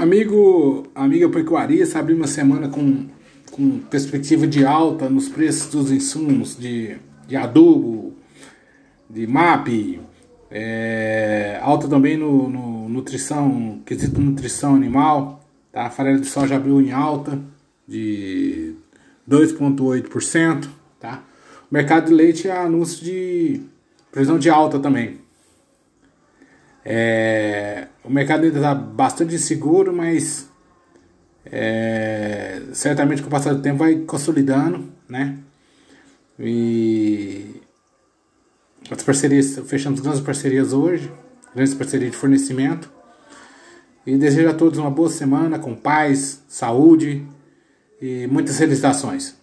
Amigo, amiga pecuarista, abri uma semana com, com perspectiva de alta nos preços dos insumos de, de adubo, de MAP, é, alta também no, no nutrição, quesito nutrição animal, tá? A farela de soja abriu em alta de 2,8%, tá? O mercado de leite é anúncio de previsão de alta também. É, o mercado ainda está bastante inseguro, mas é, certamente com o passar do tempo vai consolidando, né? E as parcerias, fechamos grandes parcerias hoje, grandes parcerias de fornecimento. E desejo a todos uma boa semana, com paz, saúde e muitas realizações.